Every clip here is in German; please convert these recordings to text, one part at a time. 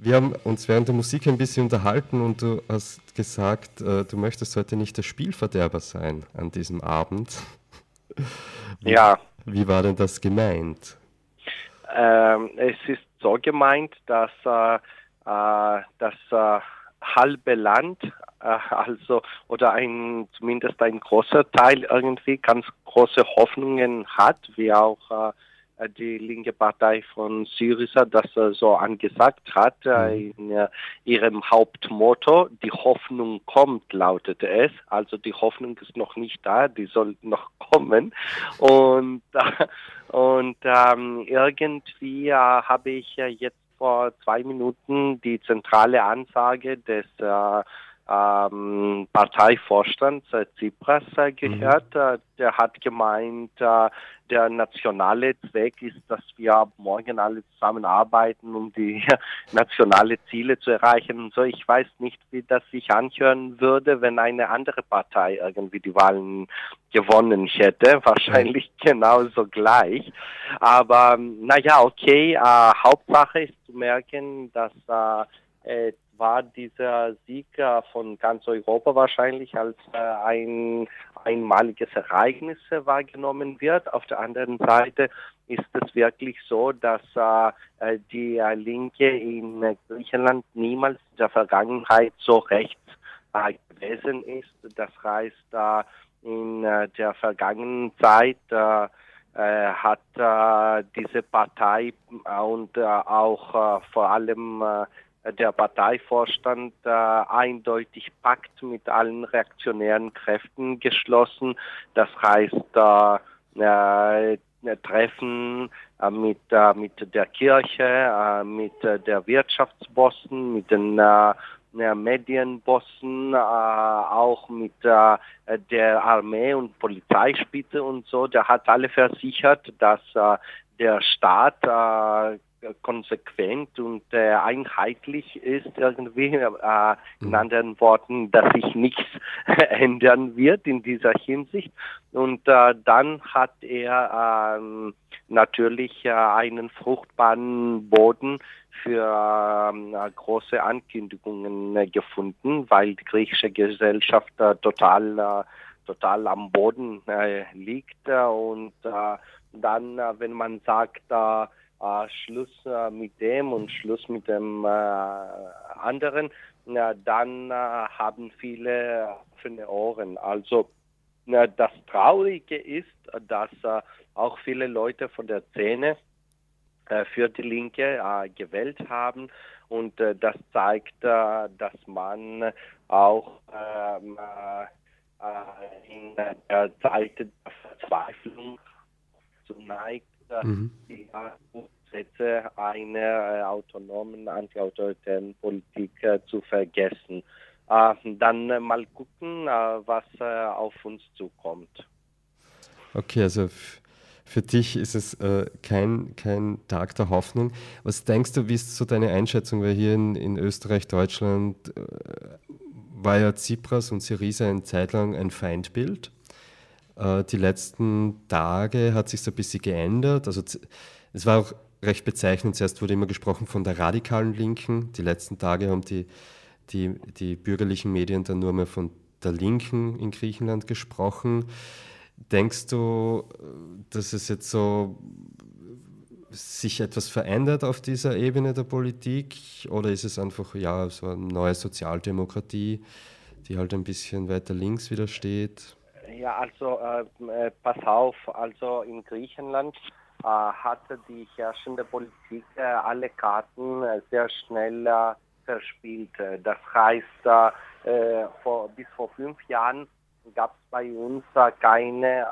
Wir haben uns während der Musik ein bisschen unterhalten und du hast gesagt, äh, du möchtest heute nicht der Spielverderber sein an diesem Abend. Wie, ja. Wie war denn das gemeint? Ähm, es ist so gemeint, dass äh, äh das äh, halbe Land, äh, also oder ein zumindest ein großer Teil irgendwie ganz große Hoffnungen hat, wie auch äh, die linke Partei von Syriza das äh, so angesagt hat äh, mhm. in ihrem Hauptmotto, die Hoffnung kommt, lautete es. Also die Hoffnung ist noch nicht da, die soll noch kommen. Und, und ähm, irgendwie äh, habe ich jetzt vor zwei Minuten die zentrale Ansage des äh, ähm, Parteivorstand äh, Tsipras äh, gehört. Mhm. Äh, der hat gemeint, äh, der nationale Zweck ist, dass wir ab morgen alle zusammenarbeiten, um die nationale Ziele zu erreichen. Und so, ich weiß nicht, wie das sich anhören würde, wenn eine andere Partei irgendwie die Wahlen gewonnen hätte. Wahrscheinlich mhm. genauso gleich. Aber naja, okay. Äh, Hauptsache ist zu merken, dass äh, war dieser Sieg von ganz Europa wahrscheinlich als äh, ein einmaliges Ereignis wahrgenommen wird. Auf der anderen Seite ist es wirklich so, dass äh, die Linke in Griechenland niemals in der Vergangenheit so rechts gewesen ist. Das heißt, in der vergangenen Zeit hat diese Partei und auch vor allem der Parteivorstand äh, eindeutig Pakt mit allen reaktionären Kräften geschlossen. Das heißt, äh, äh, Treffen äh, mit, äh, mit der Kirche, äh, mit der Wirtschaftsbossen, mit den Medienbossen, auch mit der Armee und Polizeispitze und so. Der hat alle versichert, dass der Staat konsequent und äh, einheitlich ist irgendwie, äh, in mhm. anderen Worten, dass sich nichts ändern wird in dieser Hinsicht. Und äh, dann hat er ähm, natürlich äh, einen fruchtbaren Boden für ähm, äh, große Ankündigungen äh, gefunden, weil die griechische Gesellschaft total total am Boden liegt und dann, wenn man sagt, äh, Schluss äh, mit dem und Schluss mit dem äh, anderen, dann äh, haben viele offene Ohren. Also das Traurige ist, dass äh, auch viele Leute von der Szene äh, für die Linke gewählt haben und das zeigt, dass man auch ähm, in der Zeit der Verzweiflung zu neigt, mhm. die Grundsätze einer äh, autonomen, antiautoritären Politik äh, zu vergessen. Äh, dann äh, mal gucken, äh, was äh, auf uns zukommt. Okay, also für dich ist es kein, kein Tag der Hoffnung. Was denkst du, wie ist so deine Einschätzung? Weil hier in, in Österreich, Deutschland war ja Tsipras und Syriza eine Zeit lang ein Feindbild. Äh, die letzten Tage hat sich so ein bisschen geändert. Also es war auch recht bezeichnend. Zuerst wurde immer gesprochen von der radikalen Linken. Die letzten Tage haben die, die, die bürgerlichen Medien dann nur mehr von der Linken in Griechenland gesprochen. Denkst du, dass es jetzt so sich etwas verändert auf dieser Ebene der Politik oder ist es einfach ja so eine neue Sozialdemokratie, die halt ein bisschen weiter links wieder steht? Ja, also äh, äh, pass auf, also in Griechenland äh, hatte die herrschende Politik äh, alle Karten äh, sehr schnell äh, verspielt. Das heißt, vor, bis vor fünf Jahren gab es bei uns keine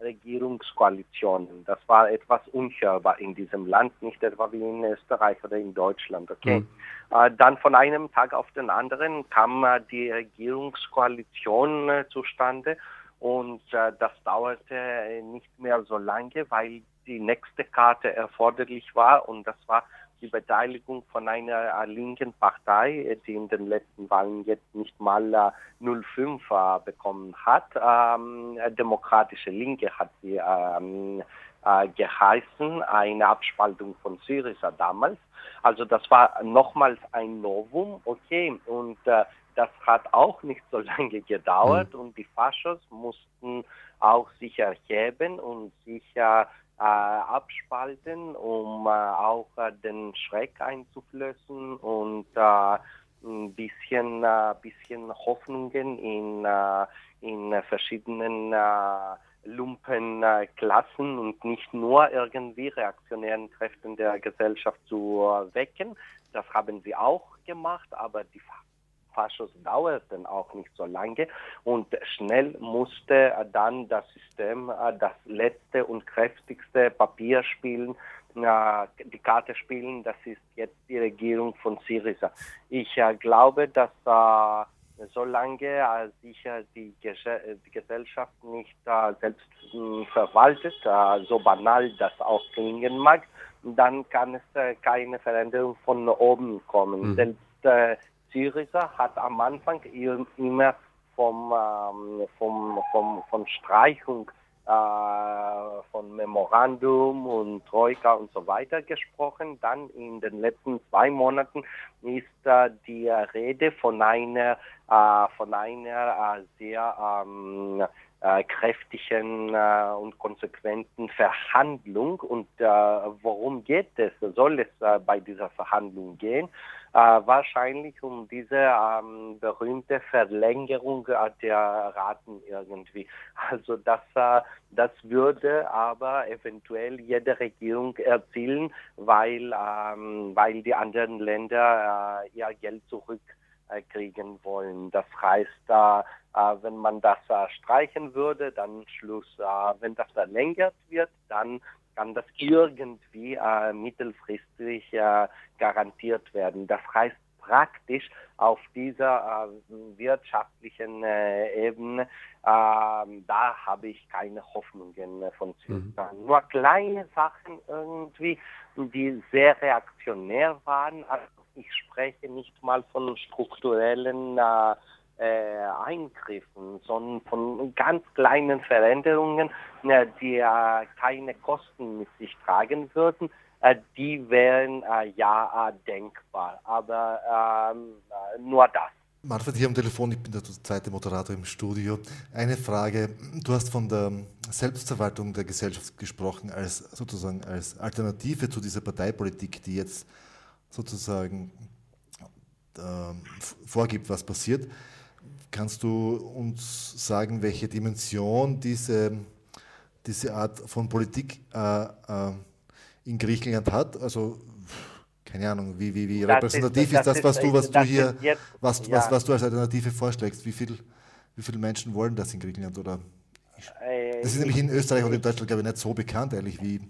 Regierungskoalitionen. Das war etwas unhörbar in diesem Land, nicht etwa wie in Österreich oder in Deutschland. Okay. Mhm. Äh, dann von einem Tag auf den anderen kam äh, die Regierungskoalition äh, zustande und das dauerte nicht mehr so lange, weil die nächste Karte erforderlich war und das war die Beteiligung von einer äh, linken Partei, die in den letzten Wahlen jetzt nicht mal äh, 0,5 äh, bekommen hat. Ähm, Demokratische Linke hat sie ähm, äh, geheißen, eine Abspaltung von Syriza damals. Also das war nochmals ein Novum, okay, und äh, das hat auch nicht so lange gedauert mhm. und die Faschos mussten auch sich erheben und sich äh, äh, abspalten, um äh, auch äh, den Schreck einzuflößen und äh, ein bisschen, äh, bisschen Hoffnungen in, in verschiedenen Lumpenklassen und nicht nur irgendwie reaktionären Kräften der Gesellschaft zu wecken. Das haben sie auch gemacht, aber die Faschos dauerten auch nicht so lange und schnell musste dann das System das letzte und kräftigste Papier spielen, die Karte spielen, das ist jetzt die Regierung von Syriza. Ich äh, glaube, dass äh, solange äh, sich die, die, Gesellschaft nicht selbst hm, verwaltet, so banal das auch klingen mag, dann kann es keine Veränderung von oben kommen. Mhm. Selbst Syriza hat am Anfang immer vom, ähm, vom, vom, von Streichung äh, von Memorandum und Troika und so weiter gesprochen. Dann in den letzten zwei Monaten ist äh, die Rede von einer, von einer äh, sehr ähm, äh, kräftigen äh, und konsequenten Verhandlung. Und äh, worum geht es? Soll es äh, bei dieser Verhandlung gehen? Äh, wahrscheinlich um diese ähm, berühmte Verlängerung äh, der Raten irgendwie. Also das, das würde aber eventuell jede Regierung erzielen, weil, ähm, weil die anderen Länder ihr Geld zurück kriegen wollen. Das heißt, äh, wenn man das äh, streichen würde, dann Schluss. Äh, wenn das verlängert wird, dann kann das irgendwie mittelfristig garantiert werden. Das heißt praktisch auf dieser wirtschaftlichen Ebene, ähm, da habe ich keine Hoffnungen von Zypern. Mhm. Nur kleine Sachen irgendwie, die sehr reaktionär waren. Also ich spreche nicht mal von strukturellen äh, äh, Eingriffen, sondern von ganz kleinen Veränderungen, äh, die äh, keine Kosten mit sich tragen würden. Äh, die wären ja denkbar, aber ähm, nur das. Manfred hier am Telefon, ich bin der zweite Moderator im Studio. Eine Frage, du hast von der Selbstverwaltung der Gesellschaft gesprochen als sozusagen als Alternative zu dieser Parteipolitik, die jetzt sozusagen äh, vorgibt, was passiert. Kannst du uns sagen, welche Dimension diese, diese Art von Politik äh, äh, in Griechenland hat? Also keine Ahnung, wie, wie, wie repräsentativ ist, das, ist das, was du, was du hier, jetzt, was, ja. was, was du als Alternative vorschlägst? Wie, viel, wie viele Menschen wollen das in Griechenland? Oder äh, das ist nämlich in Österreich und in Deutschland, glaube ich, nicht so bekannt, ehrlich, wie,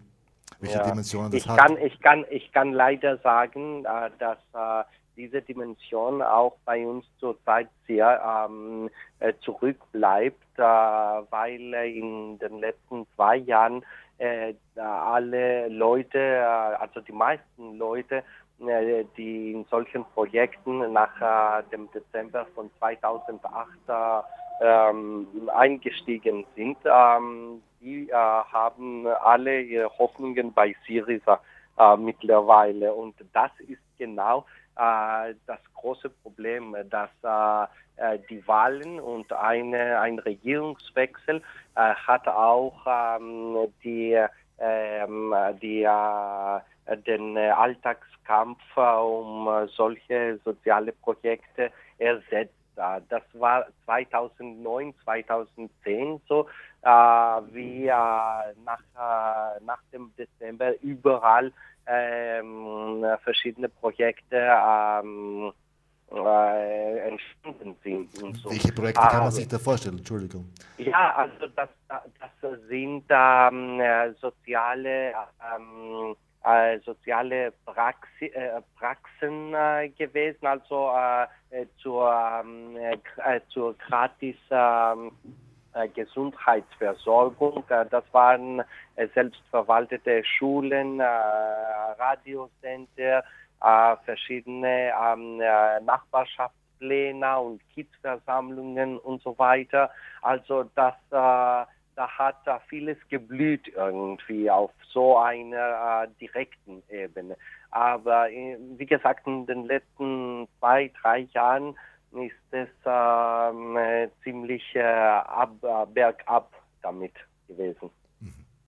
welche ja. Dimensionen das ich hat. Kann, ich, kann, ich kann leider sagen, äh, dass äh, diese Dimension auch bei uns zurzeit sehr ähm, äh, zurückbleibt, äh, weil in den letzten zwei Jahren äh, alle Leute, also die meisten Leute, äh, die in solchen Projekten nach dem Dezember von 2008 ähm, eingestiegen sind, ähm, die haben alle ihre Hoffnungen bei Syriza mittlerweile. Und das ist genau äh, das große Problem, dass äh, die Wahlen und eine, ein Regierungswechsel äh, hat auch ähm, die, ähm, die den Alltagskampf um solche soziale Projekte ersetzt. Das war 2009, 2010 so, äh, wie äh, nach, äh, nach dem Dezember überall ähm, verschiedene Projekte ähm, äh, entstanden sind. Und so. Welche Projekte kann man also sich da vorstellen? Entschuldigung. Ja, also das, das sind ähm, äh, soziale, ähm, soziale Praxi, äh, Praxen äh, gewesen, also äh, zur, ähm, zur gratis ähm, äh, Gesundheitsversorgung. Äh, das waren äh, selbstverwaltete Schulen, Radiocenter, verschiedene ähm, Nachbarschaftspläne und Kidsversammlungen und so weiter. Also das da hat da vieles geblüht irgendwie auf so einer äh, direkten Ebene. Aber äh, wie gesagt, in den letzten zwei, drei Jahren ist es ähm, ziemlich ab, bergab damit gewesen.